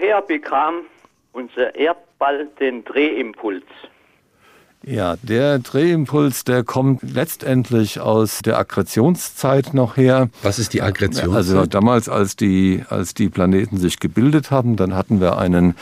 woher bekam unser Erdball den Drehimpuls? Ja, der Drehimpuls, der kommt letztendlich aus der Aggressionszeit noch her. Was ist die Aggressionszeit? Also damals, als die, als die Planeten sich gebildet haben, dann hatten wir einen,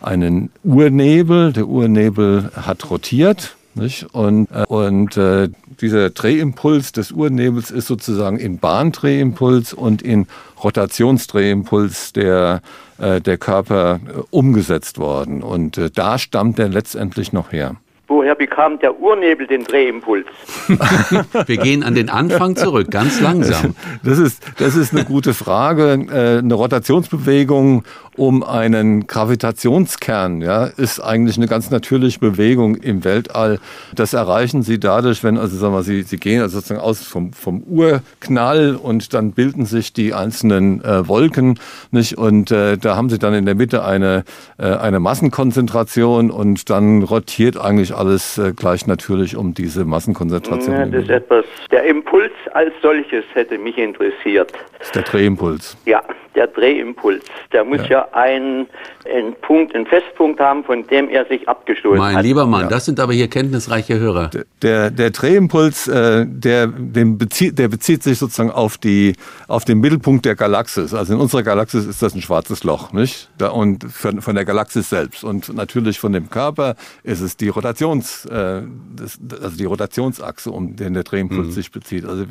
einen Urnebel. Der Urnebel hat rotiert. Nicht? Und, äh, und äh, dieser Drehimpuls des Urnebels ist sozusagen in Bahndrehimpuls und in Rotationsdrehimpuls der, äh, der Körper äh, umgesetzt worden. Und äh, da stammt er letztendlich noch her. Woher bekam der Urnebel den Drehimpuls? Wir gehen an den Anfang zurück, ganz langsam. Das ist, das ist eine gute Frage. Äh, eine Rotationsbewegung um einen Gravitationskern, ja, ist eigentlich eine ganz natürliche Bewegung im Weltall. Das erreichen Sie dadurch, wenn, also sagen wir, Sie, Sie gehen also sozusagen aus vom, vom Urknall und dann bilden sich die einzelnen äh, Wolken, nicht? Und äh, da haben Sie dann in der Mitte eine, äh, eine Massenkonzentration und dann rotiert eigentlich alles äh, gleich natürlich um diese Massenkonzentration. Ja, das ist etwas, der Impuls als solches hätte mich interessiert. Das ist der Drehimpuls. Ja, der Drehimpuls. Der muss ja, ja einen, einen Punkt, einen Festpunkt haben, von dem er sich abgestoßen mein hat. Mein lieber Mann, ja. das sind aber hier kenntnisreiche Hörer. Der, der, der Drehimpuls, äh, der, den bezieht, der bezieht sich sozusagen auf, die, auf den Mittelpunkt der Galaxis. Also in unserer Galaxis ist das ein schwarzes Loch, nicht? Da, und von, von der Galaxis selbst. Und natürlich von dem Körper ist es die Rotations, äh, das, also die Rotationsachse, um den der Drehimpuls mhm. sich bezieht. Also